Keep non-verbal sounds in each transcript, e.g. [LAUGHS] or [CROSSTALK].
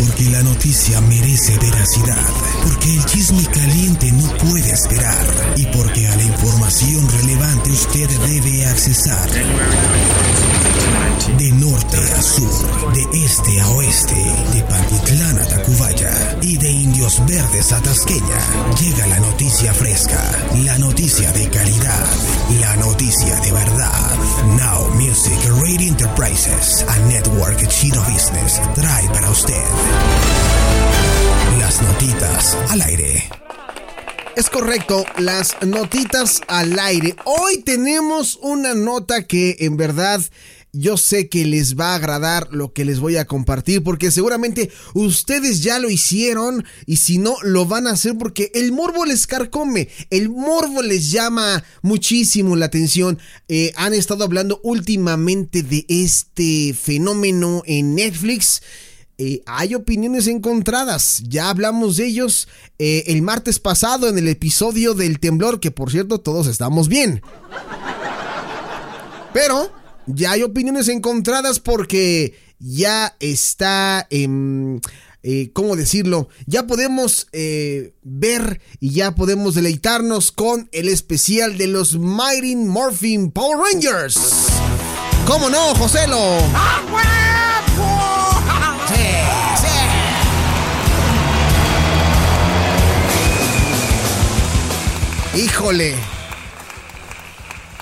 Porque la noticia merece veracidad. Porque el chisme caliente no puede esperar. Y porque a la información relevante usted debe accesar. De norte a sur, de este a oeste, de Pantitlán a Tacubaya y de Indios Verdes a Tasqueña, llega la noticia fresca, la noticia de calidad, la noticia de verdad. Now Music Radio Enterprises, a network chino business, trae para usted las notitas al aire. Es correcto, las notitas al aire. Hoy tenemos una nota que en verdad yo sé que les va a agradar lo que les voy a compartir porque seguramente ustedes ya lo hicieron y si no lo van a hacer porque el morbo les carcome, el morbo les llama muchísimo la atención. Eh, han estado hablando últimamente de este fenómeno en Netflix. Eh, hay opiniones encontradas. Ya hablamos de ellos eh, el martes pasado en el episodio del temblor, que por cierto todos estamos bien. Pero ya hay opiniones encontradas porque ya está, eh, ¿cómo decirlo? Ya podemos eh, ver y ya podemos deleitarnos con el especial de los Mighty Morphin Power Rangers. ¿Cómo no, Joselo? Híjole.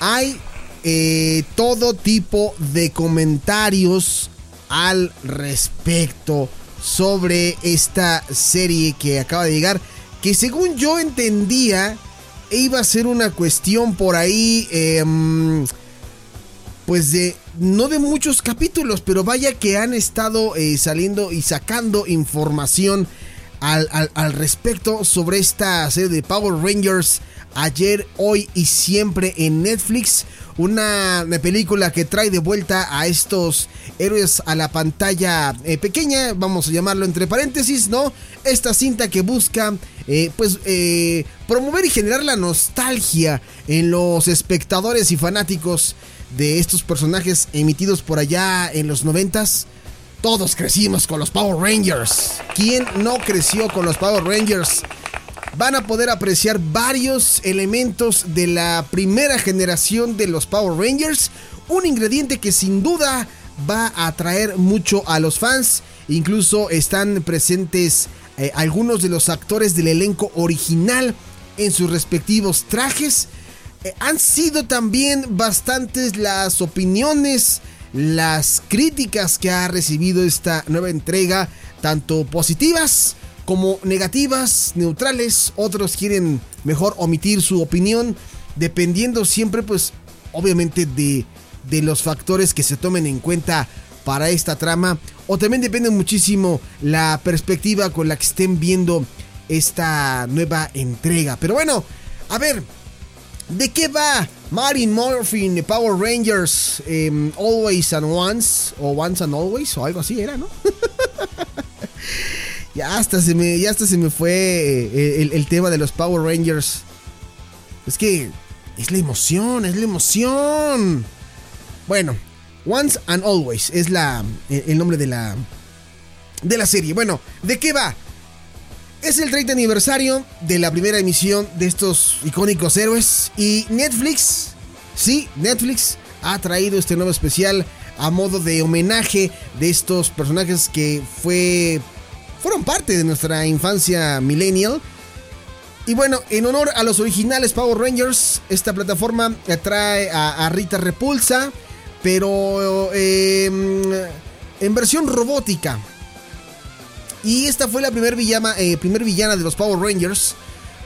Hay eh, todo tipo de comentarios al respecto sobre esta serie que acaba de llegar, que según yo entendía iba a ser una cuestión por ahí, em, pues de, no de muchos capítulos, pero vaya que han estado eh, saliendo y sacando información al, al respecto sobre esta serie de Power Rangers ayer, hoy y siempre en Netflix una película que trae de vuelta a estos héroes a la pantalla eh, pequeña, vamos a llamarlo entre paréntesis, ¿no? Esta cinta que busca, eh, pues, eh, promover y generar la nostalgia en los espectadores y fanáticos de estos personajes emitidos por allá en los noventas. Todos crecimos con los Power Rangers. ¿Quién no creció con los Power Rangers? Van a poder apreciar varios elementos de la primera generación de los Power Rangers. Un ingrediente que sin duda va a atraer mucho a los fans. Incluso están presentes eh, algunos de los actores del elenco original en sus respectivos trajes. Eh, han sido también bastantes las opiniones, las críticas que ha recibido esta nueva entrega, tanto positivas como negativas, neutrales, otros quieren mejor omitir su opinión, dependiendo siempre pues obviamente de, de los factores que se tomen en cuenta para esta trama, o también depende muchísimo la perspectiva con la que estén viendo esta nueva entrega. Pero bueno, a ver, ¿de qué va Martin Morphin Power Rangers em, Always and Once, o Once and Always, o algo así era, ¿no? [LAUGHS] Ya hasta se me, ya hasta se me fue eh, el, tema de los Power Rangers. Es que es la emoción, es la emoción. Bueno, Once and Always es la, el nombre de la, de la serie. Bueno, ¿de qué va? Es el 30 aniversario de la primera emisión de estos icónicos héroes y Netflix, sí, Netflix ha traído este nuevo especial a modo de homenaje de estos personajes que fue fueron parte de nuestra infancia millennial. Y bueno, en honor a los originales Power Rangers, esta plataforma trae a, Rita Repulsa, pero em, en versión robótica. Y esta fue la primera villana, eh, primer villana de los Power Rangers,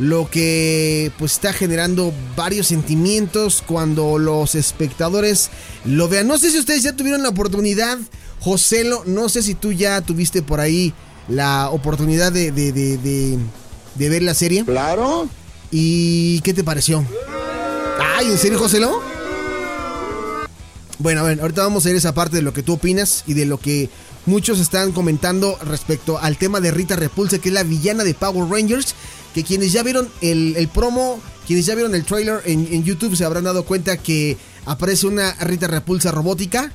lo que pues está generando varios sentimientos cuando los espectadores lo vean. No sé si ustedes ya tuvieron la oportunidad Joselo, no sé si tú ya tuviste por ahí la oportunidad de, de, de, de, ver la serie. Claro. ¿Y qué te pareció? Ay, ¿en serio, Joselo? Bueno, a ver, ahorita vamos a ir a esa parte de lo que tú opinas y de lo que muchos están comentando respecto al tema de Rita Repulsa, que es la villana de Power Rangers, que quienes ya vieron el, promo, quienes ya vieron el trailer en, en, YouTube se habrán dado cuenta que aparece una Rita Repulsa robótica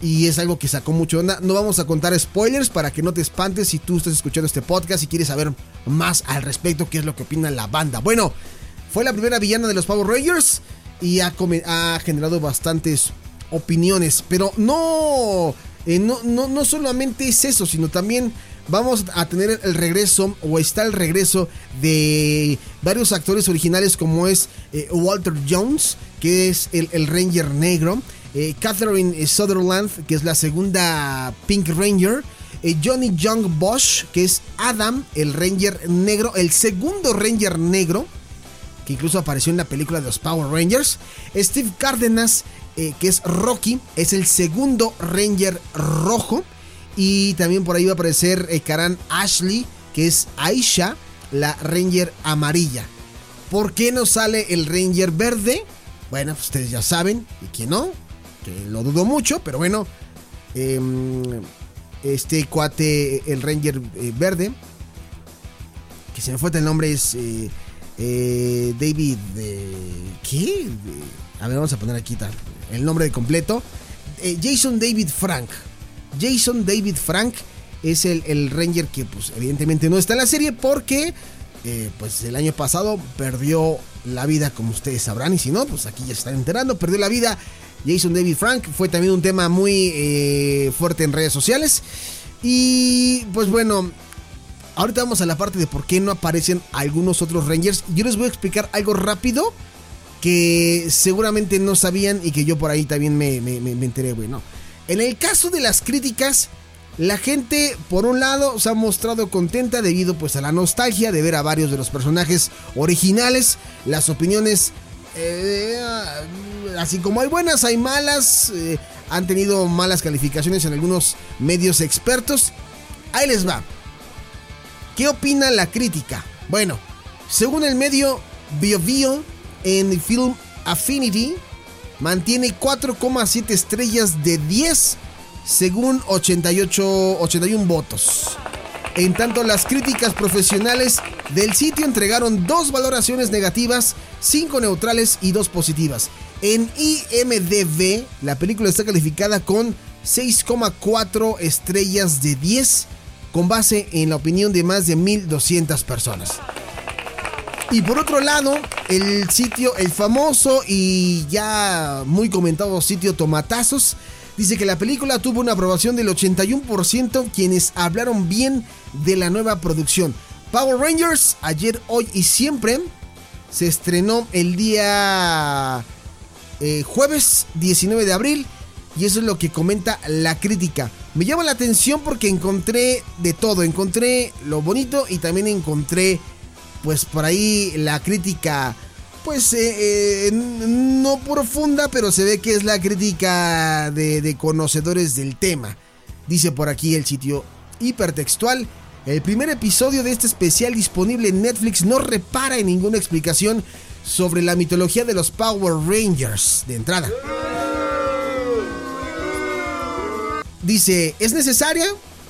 y es algo que sacó mucho onda. No vamos a contar spoilers para que no te espantes si tú estás escuchando este podcast y quieres saber más al respecto, qué es lo que opina la banda. Bueno, fue la primera villana de los Power Rangers y ha, generado bastantes opiniones. Pero no, eh, no, no, no solamente es eso, sino también vamos a tener el regreso, o está el regreso de varios actores originales como es eh, Walter Jones, que es el, Ranger negro, eh, Catherine Sutherland, que es la segunda Pink Ranger, Johnny Young Bosch, que es Adam, el Ranger negro, el segundo Ranger negro, que incluso apareció en la película de los Power Rangers, Steve Cárdenas, eh, que es Rocky, es el segundo Ranger rojo. Y también por ahí va a aparecer eh, Karan Ashley, que es Aisha, la Ranger amarilla. ¿Por qué no sale el Ranger verde? Bueno, pues ustedes ya saben, y que no, que lo dudo mucho, pero bueno, em, este cuate, el Ranger eh, verde, que se me fue el nombre, es David, ¿qué? A ver, vamos a poner aquí tal el nombre completo. Eh, Jason David Frank. Jason David Frank es el, Ranger que pues evidentemente no está en la serie porque eh, pues el año pasado perdió la vida como ustedes sabrán y si no pues aquí ya se están enterando, perdió la vida Jason David Frank, fue también un tema muy eh, fuerte en redes sociales y pues bueno, ahorita vamos a la parte de por qué no aparecen algunos otros Rangers, yo les voy a explicar algo rápido que seguramente no sabían y que yo por ahí también me, enteré, bueno. En el caso de las críticas, la gente, por un lado, se ha mostrado contenta debido pues a la nostalgia de ver a varios de los personajes originales. Las opiniones, eh, así como hay buenas, hay malas. Eh, han tenido malas calificaciones en algunos medios expertos. Ahí les va. ¿Qué opina la crítica? Bueno, según el medio BioBio, en Film Affinity mantiene 4,7 estrellas de 10 según 88, 81 votos. En tanto, las críticas profesionales del sitio entregaron dos valoraciones negativas, 5 neutrales y 2 positivas. En IMDB, la película está calificada con 6,4 estrellas de 10, con base en la opinión de más de 1.200 personas. Y por otro lado, el sitio, el famoso y ya muy comentado sitio Tomatazos, dice que la película tuvo una aprobación del 81% quienes hablaron bien de la nueva producción. Power Rangers, ayer, hoy y siempre, se estrenó el día eh, jueves 19 de abril y eso es lo que comenta la crítica. Me llama la atención porque encontré de todo, encontré lo bonito y también encontré pues por ahí la crítica, pues eh, eh, no profunda, pero se ve que es la crítica de, de conocedores del tema. Dice por aquí el sitio hipertextual. El primer episodio de este especial disponible en Netflix no repara en ninguna explicación sobre la mitología de los Power Rangers de entrada. Dice, ¿es necesaria?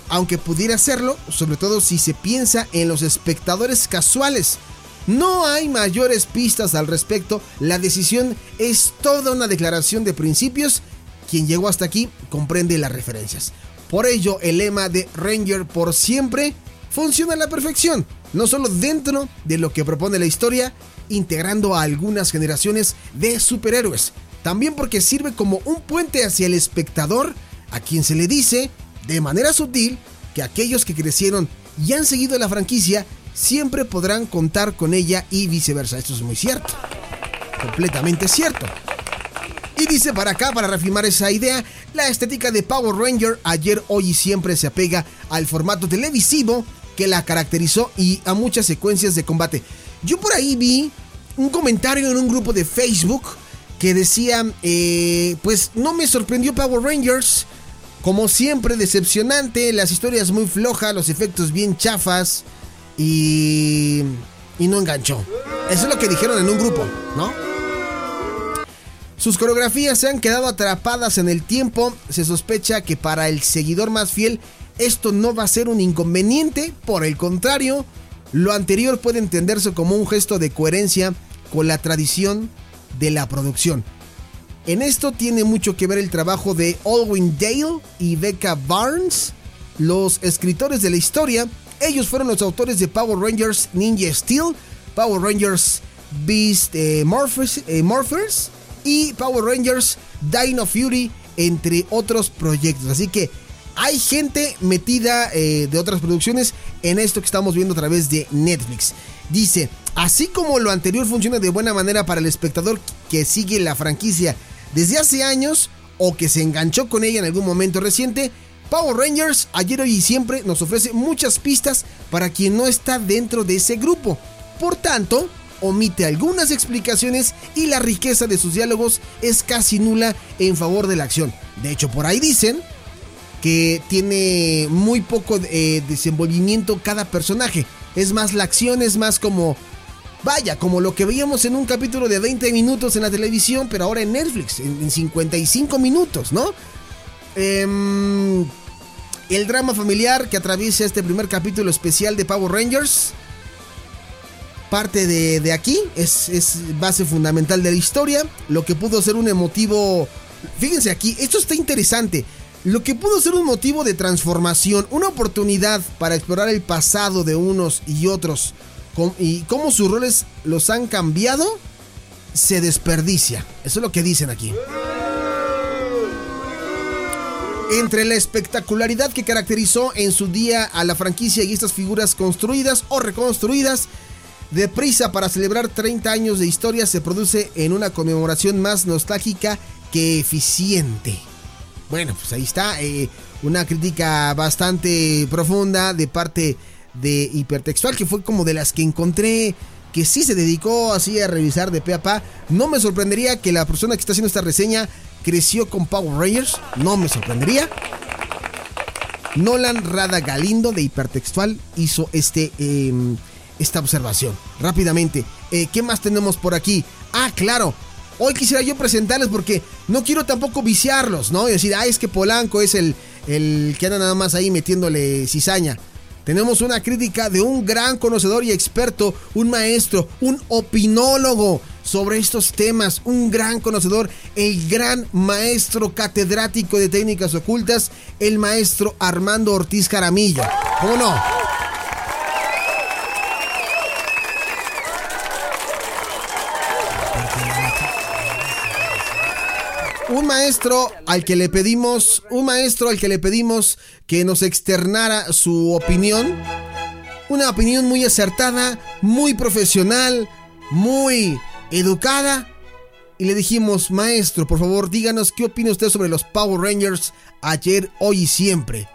aunque pudiera hacerlo, sobre todo si se piensa en los espectadores casuales. No hay mayores pistas al respecto, la decisión es toda una declaración de principios. Quien llegó hasta aquí comprende las referencias. Por ello, el lema de Ranger por siempre funciona a la perfección, no solo dentro de lo que propone la historia, integrando a algunas generaciones de superhéroes, también porque sirve como un puente hacia el espectador, a quien se le dice de manera sutil que aquellos que crecieron y han seguido la franquicia siempre podrán contar con ella y viceversa. Esto es muy cierto. Completamente cierto. Y dice para acá, para reafirmar esa idea, la estética de Power Ranger ayer, hoy y siempre se apega al formato televisivo que la caracterizó y a muchas secuencias de combate. Yo por ahí vi un comentario en un grupo de Facebook que decía, eh, pues no me sorprendió Power Rangers como siempre, decepcionante, las historias muy flojas, los efectos bien chafas y, y no enganchó. Eso es lo que dijeron en un grupo, ¿no? Sus coreografías se han quedado atrapadas en el tiempo. Se sospecha que para el seguidor más fiel esto no va a ser un inconveniente. Por el contrario, lo anterior puede entenderse como un gesto de coherencia con la tradición de la producción. En esto tiene mucho que ver el trabajo de Alwyn Dale y Becca Barnes, los escritores de la historia. Ellos fueron los autores de Power Rangers Ninja Steel, Power Rangers Beast eh, Morphers, eh, Morphers y Power Rangers Dino Fury, entre otros proyectos. Así que hay gente metida eh, de otras producciones en esto que estamos viendo a través de Netflix. Dice, así como lo anterior funciona de buena manera para el espectador que sigue la franquicia desde hace años o que se enganchó con ella en algún momento reciente, Power Rangers ayer, hoy y siempre nos ofrece muchas pistas para quien no está dentro de ese grupo. Por tanto, omite algunas explicaciones y la riqueza de sus diálogos es casi nula en favor de la acción. De hecho, por ahí dicen que tiene muy poco eh, desenvolvimiento cada personaje. Es más la acción, es más como... Vaya, como lo que veíamos en un capítulo de 20 minutos en la televisión, pero ahora en Netflix, en, 55 minutos, ¿no? Em, el drama familiar que atraviesa este primer capítulo especial de Power Rangers parte de, aquí, es, es, base fundamental de la historia, lo que pudo ser un emotivo... Fíjense aquí, esto está interesante. Lo que pudo ser un motivo de transformación, una oportunidad para explorar el pasado de unos y otros y cómo sus roles los han cambiado, se desperdicia. Eso es lo que dicen aquí. Entre la espectacularidad que caracterizó en su día a la franquicia y estas figuras construidas o reconstruidas, Deprisa para celebrar 30 años de historia se produce en una conmemoración más nostálgica que eficiente. Bueno, pues ahí está eh, una crítica bastante profunda de parte de Hipertextual, que fue como de las que encontré que sí se dedicó así a revisar de pe a pa. No me sorprendería que la persona que está haciendo esta reseña creció con Power Rangers, no me sorprendería. Nolan Rada Galindo de Hipertextual hizo este... Em, esta observación. Rápidamente, eh, ¿qué más tenemos por aquí? Ah, claro. Hoy quisiera yo presentarles porque no quiero tampoco viciarlos, ¿no? Y decir, ah, es que Polanco es el, el que anda nada más ahí metiéndole cizaña. Tenemos una crítica de un gran conocedor y experto, un maestro, un opinólogo sobre estos temas, un gran conocedor, el gran maestro catedrático de técnicas ocultas, el maestro Armando Ortiz Caramillo. ¿Cómo no? Un maestro al que le pedimos, un maestro al que le pedimos que nos externara su opinión. Una opinión muy acertada, muy profesional, muy educada. Y le dijimos, maestro, por favor, díganos qué opina usted sobre los Power Rangers ayer, hoy y siempre.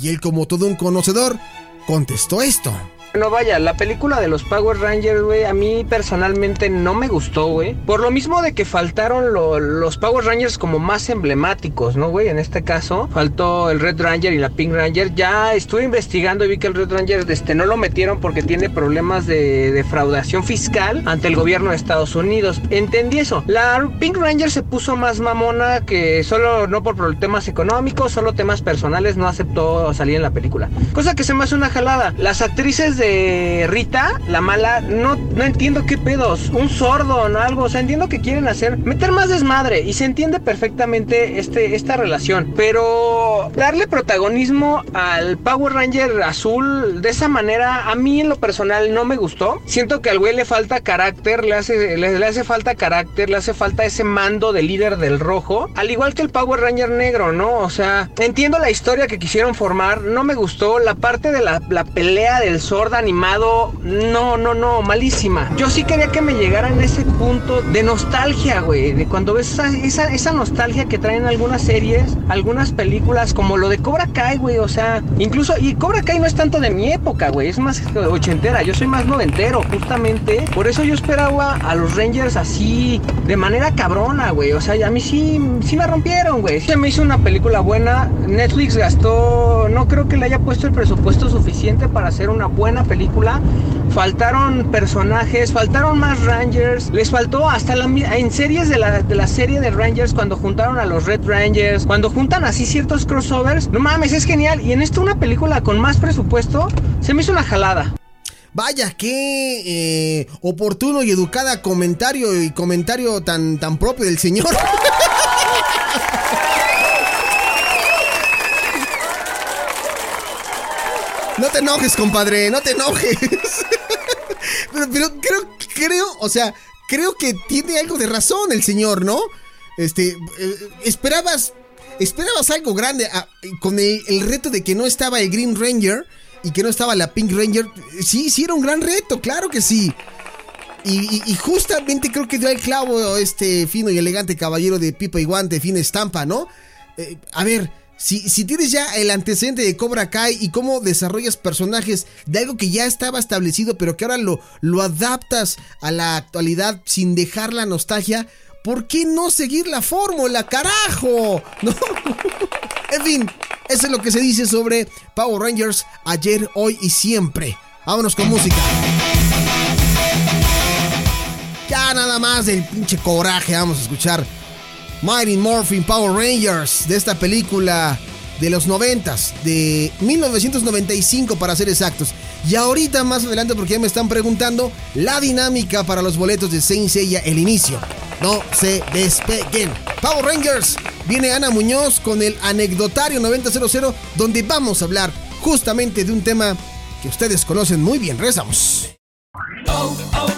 Y él, como todo un conocedor, contestó esto. No vaya, la película de los Power Rangers, güey, a mí personalmente no me gustó, güey. Por lo mismo de que faltaron los Power Rangers como más emblemáticos, ¿no, güey? En este caso, faltó el Red Ranger y la Pink Ranger. Ya estuve investigando y vi que el Red Ranger este, no lo metieron porque tiene problemas de defraudación fiscal ante el gobierno de Estados Unidos. Entendí eso. La Pink Ranger se puso más mamona que solo, no por temas económicos, solo temas personales, no aceptó salir en la película. Cosa que se me hace una jalada. Las actrices de Rita, la mala, no, no entiendo qué pedos. Un sordo o algo. O sea, entiendo que quieren hacer. Meter más desmadre. Y se entiende perfectamente este, esta relación. Pero darle protagonismo al Power Ranger azul de esa manera, a mí en lo personal no me gustó. Siento que al güey le falta carácter, le hace, le, hace falta carácter, le hace falta ese mando de líder del rojo. Al igual que el Power Ranger negro, ¿no? O sea, entiendo la historia que quisieron formar. No me gustó la parte de la, la pelea del sordo Ford animado, no, no, no, malísima. Yo sí quería que me llegara en ese punto de nostalgia, güey, de cuando ves esa, esa, nostalgia que traen algunas series, algunas películas, como lo de Cobra Kai, güey, o sea, incluso, y Cobra Kai no es tanto de mi época, güey, es más ochentera, yo soy más noventero, justamente, por eso yo esperaba a los Rangers así, de manera cabrona, güey, o sea, a mí sí, sí me rompieron, güey, se me hizo una película buena, Netflix gastó, no creo que le haya puesto el presupuesto suficiente para hacer una buena película, faltaron personajes, faltaron más Rangers, les faltó hasta la, en series de la, de la serie de Rangers cuando juntaron a los Red Rangers, cuando juntan así ciertos crossovers, no mames, es genial. Y en esto una película con más presupuesto, se me hizo una jalada. Vaya, qué eh, oportuno y educada comentario y comentario tan, tan propio del señor. [LAUGHS] No te enojes, compadre, no te enojes. [LAUGHS] Pero, creo, creo, o sea, creo que tiene algo de razón el señor, ¿no? Este, eh, esperabas, esperabas algo grande ah, con el, reto de que no estaba el Green Ranger y que no estaba la Pink Ranger. Sí, sí era un gran reto, claro que sí. Y, justamente creo que dio el clavo este fino y elegante caballero de pipa y guante, fina estampa, ¿no? Eh, a ver, si, tienes ya el antecedente de Cobra Kai y cómo desarrollas personajes de algo que ya estaba establecido, pero que ahora lo, lo adaptas a la actualidad sin dejar la nostalgia, ¿por qué no seguir la fórmula, carajo? [LAUGHS] ¿No? en fin, eso es lo que se dice sobre Power Rangers ayer, hoy y siempre. Vámonos con música. Ya nada más del pinche coraje, vamos a escuchar Mighty Morphin Power Rangers de esta película de los 90 de 1995 para ser exactos. Y ahorita más adelante porque ya me están preguntando la dinámica para los boletos de Saint Seiya el inicio. No se despeguen. Power Rangers, viene Ana Muñoz con el anecdotario 9000 donde vamos a hablar justamente de un tema que ustedes conocen muy bien. Rezamos. Oh, oh.